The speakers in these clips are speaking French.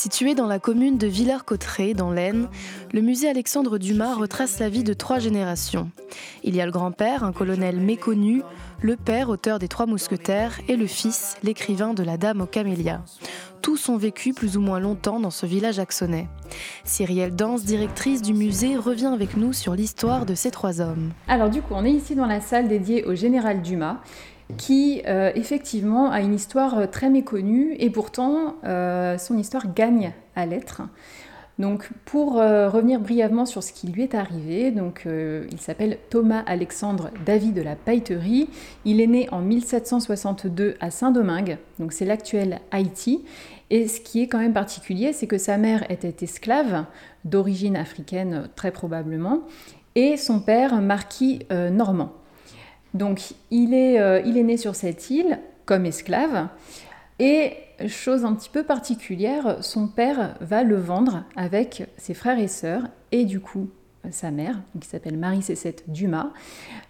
Situé dans la commune de Villers-Cotterêts, dans l'Aisne, le musée Alexandre Dumas retrace la vie de trois générations. Il y a le grand-père, un colonel méconnu, le père, auteur des Trois Mousquetaires, et le fils, l'écrivain de La Dame aux Camélias. Tous ont vécu plus ou moins longtemps dans ce village axonnais. Cyrielle Danse, directrice du musée, revient avec nous sur l'histoire de ces trois hommes. Alors du coup, on est ici dans la salle dédiée au général Dumas qui euh, effectivement a une histoire euh, très méconnue et pourtant euh, son histoire gagne à l'être. Donc pour revenir brièvement sur ce qui lui est arrivé, donc, il s'appelle Thomas Alexandre David de la Pailleterie. Il est né en 1762 à Saint-Domingue, donc c'est l'actuel Haïti. Et ce qui est quand même particulier, c'est que sa mère était esclave, d'origine africaine très probablement, et son père marquis normand. Donc il est, euh, il est né sur cette île comme esclave. Et chose un petit peu particulière, son père va le vendre avec ses frères et sœurs et du coup sa mère, qui s'appelle Marie Cécette Dumas,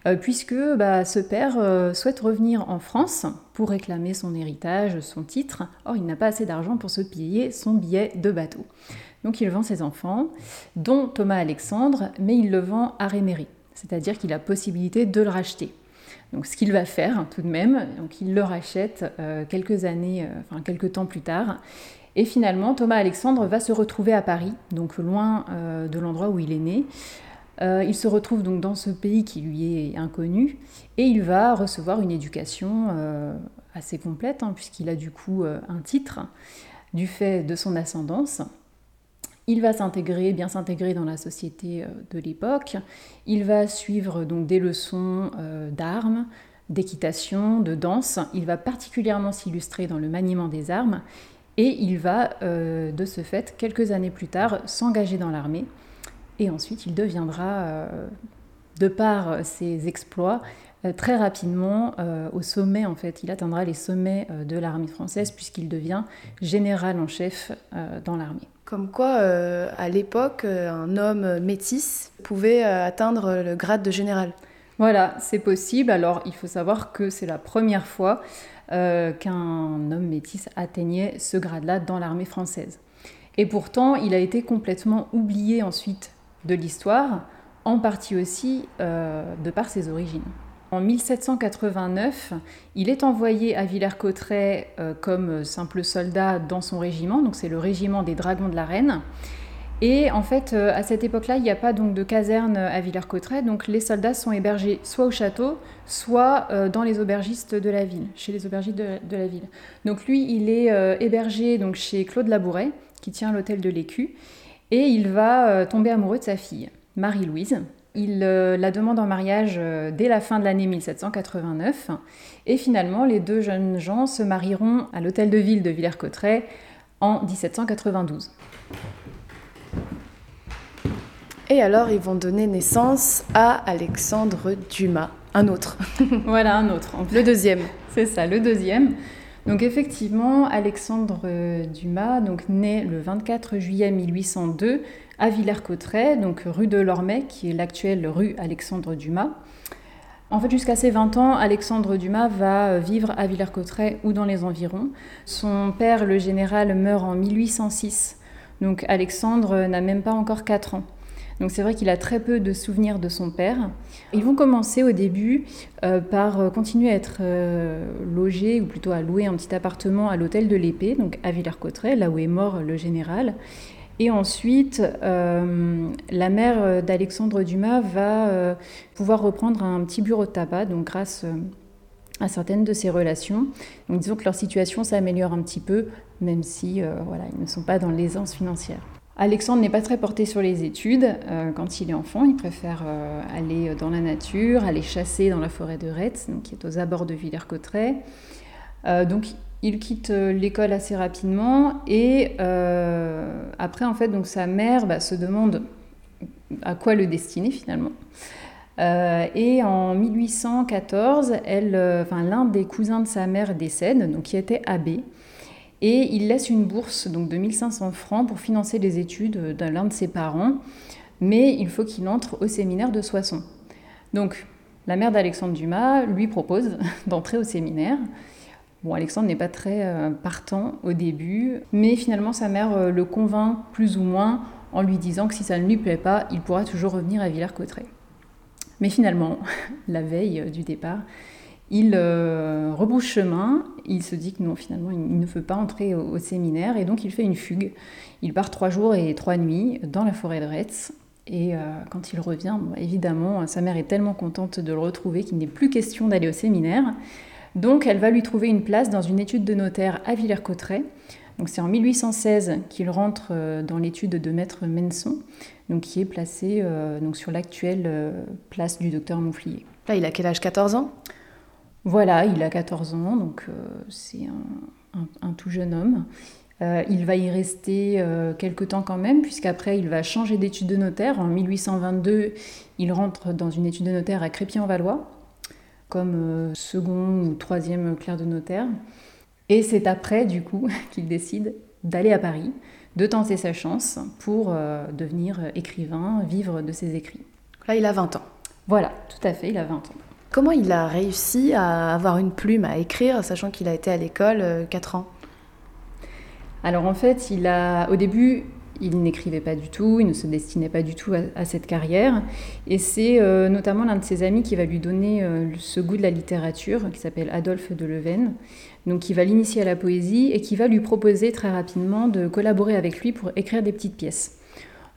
euh, puisque bah, ce père euh, souhaite revenir en France pour réclamer son héritage, son titre. Or, il n'a pas assez d'argent pour se payer son billet de bateau. Donc il vend ses enfants, dont Thomas Alexandre, mais il le vend à Réméry, c'est-à-dire qu'il a possibilité de le racheter. Donc ce qu'il va faire tout de même, donc il le rachète euh, quelques années, euh, enfin quelques temps plus tard. Et finalement, Thomas Alexandre va se retrouver à Paris, donc loin euh, de l'endroit où il est né. il se retrouve donc dans ce pays qui lui est inconnu et il va recevoir une éducation assez complète, hein, puisqu'il a du coup un titre du fait de son ascendance. Il va s'intégrer, bien s'intégrer dans la société euh, de l'époque. Il va suivre donc des leçons euh, d'armes, d'équitation, de danse. Il va particulièrement s'illustrer dans le maniement des armes et il va, euh, de ce fait, quelques années plus tard, s'engager dans l'armée. Et ensuite, il deviendra, de par ses exploits, très rapidement au sommet, en fait. Il atteindra les sommets de l'armée française puisqu'il devient général en chef dans l'armée. Comme quoi, euh, à l'époque, euh, un homme métis pouvait euh, atteindre le grade de général. Voilà, c'est possible. Alors, il faut savoir que c'est la première fois qu'un homme métis atteignait ce grade-là dans l'armée française. Et pourtant, il a été complètement oublié ensuite de l'histoire, en partie aussi de par ses origines. En 1789, il est envoyé à Villers-Cotterêts euh, comme simple soldat dans son régiment, donc c'est le régiment des Dragons de la Reine. Et en fait, euh, à cette époque-là, il n'y a pas donc de caserne à Villers-Cotterêts, donc les soldats sont hébergés soit au château, soit euh, dans les aubergistes de la ville, chez les aubergistes de, la ville. Donc lui, il est hébergé donc chez Claude Labouret, qui tient l'hôtel de l'Écu, et il va tomber amoureux de sa fille, Marie-Louise. Il euh, la demande en mariage euh, dès la fin de l'année 1789 et finalement les deux jeunes gens se marieront à l'hôtel de ville de Villers-Cotterêts en 1792. Et alors ils vont donner naissance à Alexandre Dumas, un autre. voilà, un autre. Le deuxième. C'est ça, le deuxième. Donc effectivement, Alexandre euh, Dumas, donc né le 24 juillet 1802 à Villers-Cotterêts, donc rue de Lormay, qui est l'actuelle rue Alexandre Dumas. En fait, jusqu'à ses 20 ans, Alexandre Dumas va vivre à Villers-Cotterêts ou dans les environs. Son père, le général, meurt en 1806. Donc Alexandre n'a même pas encore 4 ans. Donc c'est vrai qu'il a très peu de souvenirs de son père. Ils vont commencer au début euh, par continuer à être euh, logés, ou plutôt à louer un petit appartement à l'hôtel de l'Épée, donc à Villers-Cotterêts, là où est mort le général. Et ensuite, euh, la mère d'Alexandre Dumas va euh, pouvoir reprendre un petit bureau de tabac, donc grâce euh, à certaines de ses relations. Donc disons que leur situation s'améliore un petit peu, même si voilà, ils ne sont pas dans l'aisance financière. Alexandre n'est pas très porté sur les études quand il est enfant. Il préfère aller dans la nature, aller chasser dans la forêt de Retz, qui est aux abords de Villers-Cotterêts. donc il quitte euh, l'école assez rapidement et euh, après en fait donc sa mère bah, se demande à quoi le destiner finalement. Euh, et en 1814, elle, enfin, l'un des cousins de sa mère décède, donc qui était abbé, et il laisse une bourse donc de 1500 francs pour financer les études de l'un de ses parents, mais il faut qu'il entre au séminaire de Soissons. Donc la mère d'Alexandre Dumas lui propose d'entrer au séminaire. Bon, Alexandre n'est pas très partant au début, mais finalement sa mère le convainc plus ou moins en lui disant que si ça ne lui plaît pas, il pourra toujours revenir à Villers-Cotterêts. Mais finalement, la veille du départ, il euh, rebrousse chemin, il se dit que non, finalement, il ne veut pas entrer au, séminaire, et donc il fait une fugue. Il part trois jours et trois nuits dans la forêt de Retz, et euh, quand il revient, évidemment, sa mère est tellement contente de le retrouver qu'il n'est plus question d'aller au séminaire. Donc elle va lui trouver une place dans une étude de notaire à Villers-Cotterêts. Donc c'est en 1816 qu'il rentre euh, dans l'étude de maître Menson, donc qui est placé donc sur l'actuelle place du docteur Mouflier. Là, il a quel âge? 14 ans? Voilà, il a 14 ans, donc euh, c'est un, tout jeune homme. Euh, il va y rester euh, quelque temps quand même, puisqu'après il va changer d'étude de notaire. En 1822, il rentre dans une étude de notaire à Crépy-en-Valois, comme second ou troisième clerc de notaire. Et c'est après, du coup, qu'il décide d'aller à Paris, de tenter sa chance pour devenir écrivain, vivre de ses écrits. Là, il a 20 ans. Voilà, tout à fait, il a 20 ans. Comment il a réussi à avoir une plume, à écrire, sachant qu'il a été à l'école 4 euh, ans? Alors en fait, il a, au début, il n'écrivait pas du tout, il ne se destinait pas du tout à, cette carrière. Et c'est euh, notamment l'un de ses amis qui va lui donner euh, ce goût de la littérature, qui s'appelle Adolphe de Leven, donc qui va l'initier à la poésie et qui va lui proposer très rapidement de collaborer avec lui pour écrire des petites pièces.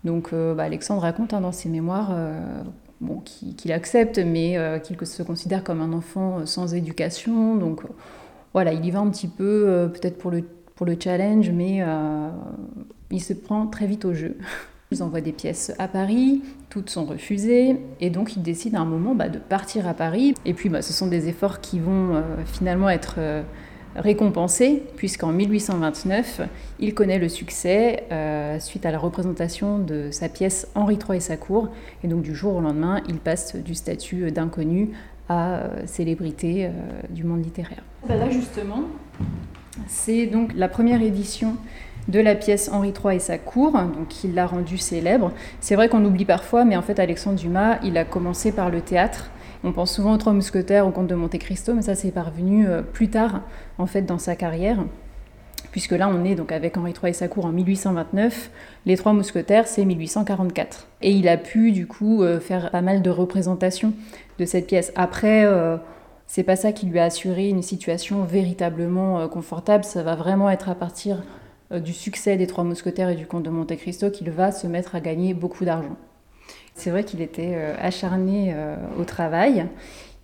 Donc bah, Alexandre raconte hein, dans ses mémoires qu'il accepte, mais euh, qu'il se considère comme un enfant euh, sans éducation. Donc euh, voilà, il y va un petit peu, peut-être pour le challenge, mais il se prend très vite au jeu. Ils envoient des pièces à Paris, toutes sont refusées, et donc il décide à un moment bah, de partir à Paris. Et puis bah, ce sont des efforts qui vont finalement être récompensé, puisqu'en 1829, il connaît le succès euh, suite à la représentation de sa pièce Henri III et sa cour. Et donc du jour au lendemain, il passe du statut d'inconnu à euh, célébrité euh, du monde littéraire. Bah là justement, c'est donc la première édition de la pièce Henri III et sa cour, donc il l'a rendue célèbre. C'est vrai qu'on oublie parfois, mais en fait Alexandre Dumas, il a commencé par le théâtre on pense souvent aux Trois Mousquetaires, au Comte de Monte Cristo, mais ça c'est parvenu euh, plus tard en fait dans sa carrière, puisque là on est donc avec Henri III et sa cour en 1829. Les Trois Mousquetaires c'est 1844, et il a pu du coup euh, faire pas mal de représentations de cette pièce. Après euh, c'est pas ça qui lui a assuré une situation véritablement confortable. Ça va vraiment être à partir du succès des Trois Mousquetaires et du Comte de Monte Cristo qu'il va se mettre à gagner beaucoup d'argent. C'est vrai qu'il était euh, acharné euh, au travail.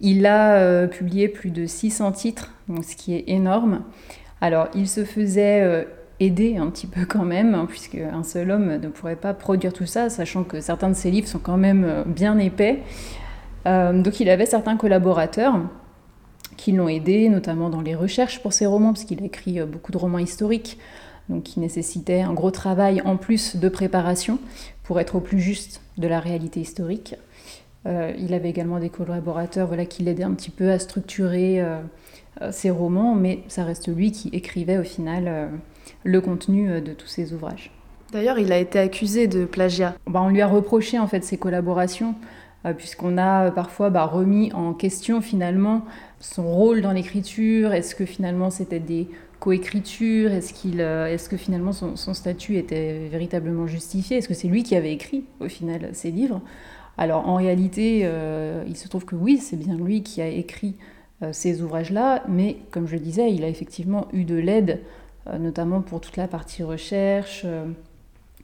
Il a euh, publié plus de 600 titres, ce qui est énorme. Alors, il se faisait aider un petit peu quand même, hein, puisque un seul homme ne pourrait pas produire tout ça, sachant que certains de ses livres sont quand même bien épais. donc, il avait certains collaborateurs qui l'ont aidé, notamment dans les recherches pour ses romans, parce qu'il a écrit beaucoup de romans historiques, donc qui nécessitaient un gros travail en plus de préparation pour être au plus juste de la réalité historique. Euh, il avait également des collaborateurs voilà, qui l'aidaient un petit peu à structurer euh, euh, ses romans, mais ça reste lui qui écrivait au final le contenu de tous ses ouvrages. D'ailleurs, il a été accusé de plagiat. Bah, on lui a reproché en fait ses collaborations, puisqu'on a parfois bah, remis en question finalement son rôle dans l'écriture. Est-ce que finalement c'était des coécriture Est-ce euh, est-ce que finalement son, statut était véritablement justifié? Est-ce que c'est lui qui avait écrit au final ces livres? Alors en réalité, euh, il se trouve que oui, c'est bien lui qui a écrit euh, ces ouvrages-là, mais comme je le disais, il a effectivement eu de l'aide, notamment pour toute la partie recherche,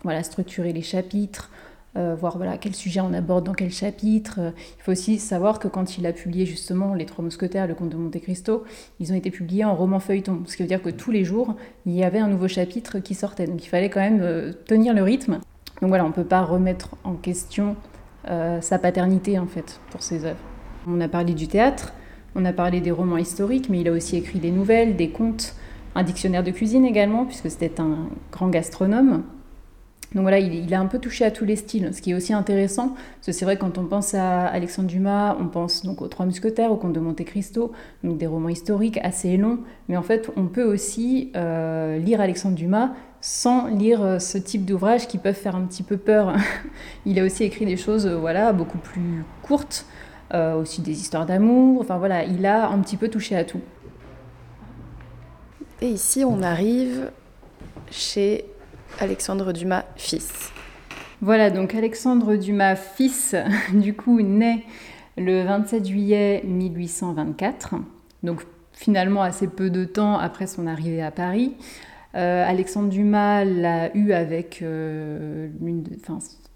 voilà, structurer les chapitres, euh, voir voilà, quel sujet on aborde dans quel chapitre. Il faut aussi savoir que quand il a publié justement Les Trois Mousquetaires, Le Comte de Monte Cristo, ils ont été publiés en roman feuilleton, ce qui veut dire que tous les jours, il y avait un nouveau chapitre qui sortait. Donc il fallait quand même euh, tenir le rythme. Donc voilà, on ne peut pas remettre en question euh, sa paternité en fait pour ses œuvres. On a parlé du théâtre, on a parlé des romans historiques, mais il a aussi écrit des nouvelles, des contes, un dictionnaire de cuisine également, puisque c'était un grand gastronome. Donc voilà, il, a un peu touché à tous les styles, ce qui est aussi intéressant, parce que c'est vrai quand on pense à Alexandre Dumas, on pense donc aux Trois Mousquetaires, au Comte de Monte Cristo, donc des romans historiques assez longs, mais en fait on peut aussi euh, lire Alexandre Dumas sans lire euh, ce type d'ouvrages qui peuvent faire un petit peu peur. il a aussi écrit des choses euh, voilà, beaucoup plus courtes, aussi des histoires d'amour, enfin voilà, il a un petit peu touché à tout. Et ici, on arrive chez Alexandre Dumas, fils. Voilà, donc Alexandre Dumas, fils, du coup, naît le 27 juillet 1824, donc finalement assez peu de temps après son arrivée à Paris. Euh, Alexandre Dumas l'a eu avec euh,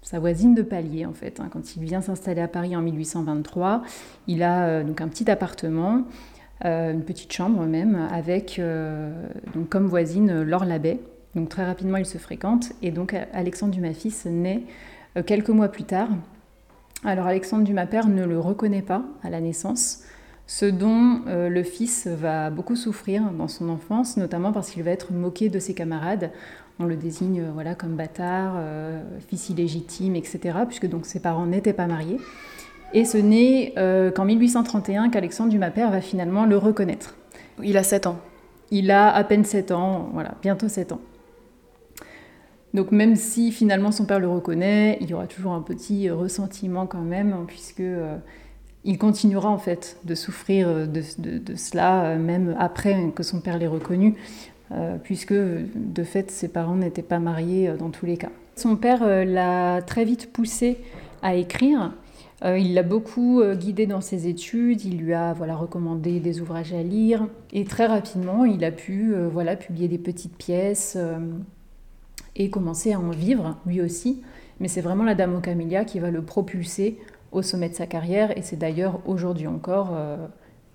sa voisine de palier, en fait, hein, quand il vient s'installer à Paris en 1823. Il a euh, donc un petit appartement, une petite chambre même, avec donc, comme voisine Laure Labbé. Donc très rapidement, ils se fréquentent. Et donc Alexandre Dumas fils naît quelques mois plus tard. Alors Alexandre Dumas père ne le reconnaît pas à la naissance ce dont euh, le fils va beaucoup souffrir dans son enfance, notamment parce qu'il va être moqué de ses camarades. On le désigne euh, voilà, comme bâtard, euh, fils illégitime, etc., puisque donc ses parents n'étaient pas mariés. Et ce n'est qu'en 1831 qu'Alexandre Dumas père va finalement le reconnaître. Il a 7 ans. Il a à peine 7 ans, voilà, bientôt 7 ans. Donc même si finalement son père le reconnaît, il y aura toujours un petit ressentiment quand même, puisque il continuera en fait de souffrir de, cela, euh, même après que son père l'ait reconnu, euh, puisque de fait ses parents n'étaient pas mariés euh, dans tous les cas. Son père l'a très vite poussé à écrire. il l'a beaucoup guidé dans ses études, il lui a voilà, recommandé des ouvrages à lire, et très rapidement il a pu voilà, publier des petites pièces et commencer à en vivre lui aussi. Mais c'est vraiment la Dame aux Camélias qui va le propulser au sommet de sa carrière et c'est d'ailleurs aujourd'hui encore euh,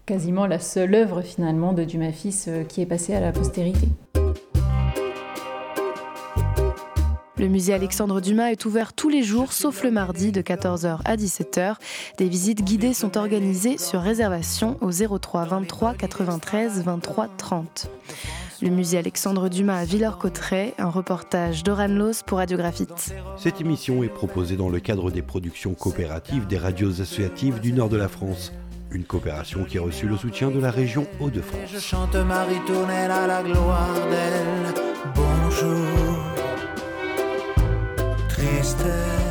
quasiment la seule œuvre finalement de Dumas fils euh, qui est passée à la postérité. Le musée Alexandre Dumas est ouvert tous les jours, sauf le mardi de 14h à 17h. Des visites guidées sont organisées sur réservation au 03 23 93 23 30 le musée Alexandre Dumas à Villers-Cotterêts, un reportage d'Oran Los pour Radiographite. Cette émission est proposée dans le cadre des productions coopératives des radios associatives du nord de la France. Une coopération qui a reçu le soutien de la région Hauts-de-France. Je chante Marie Tournelle à la gloire d'elle. Bonjour, Tristesse.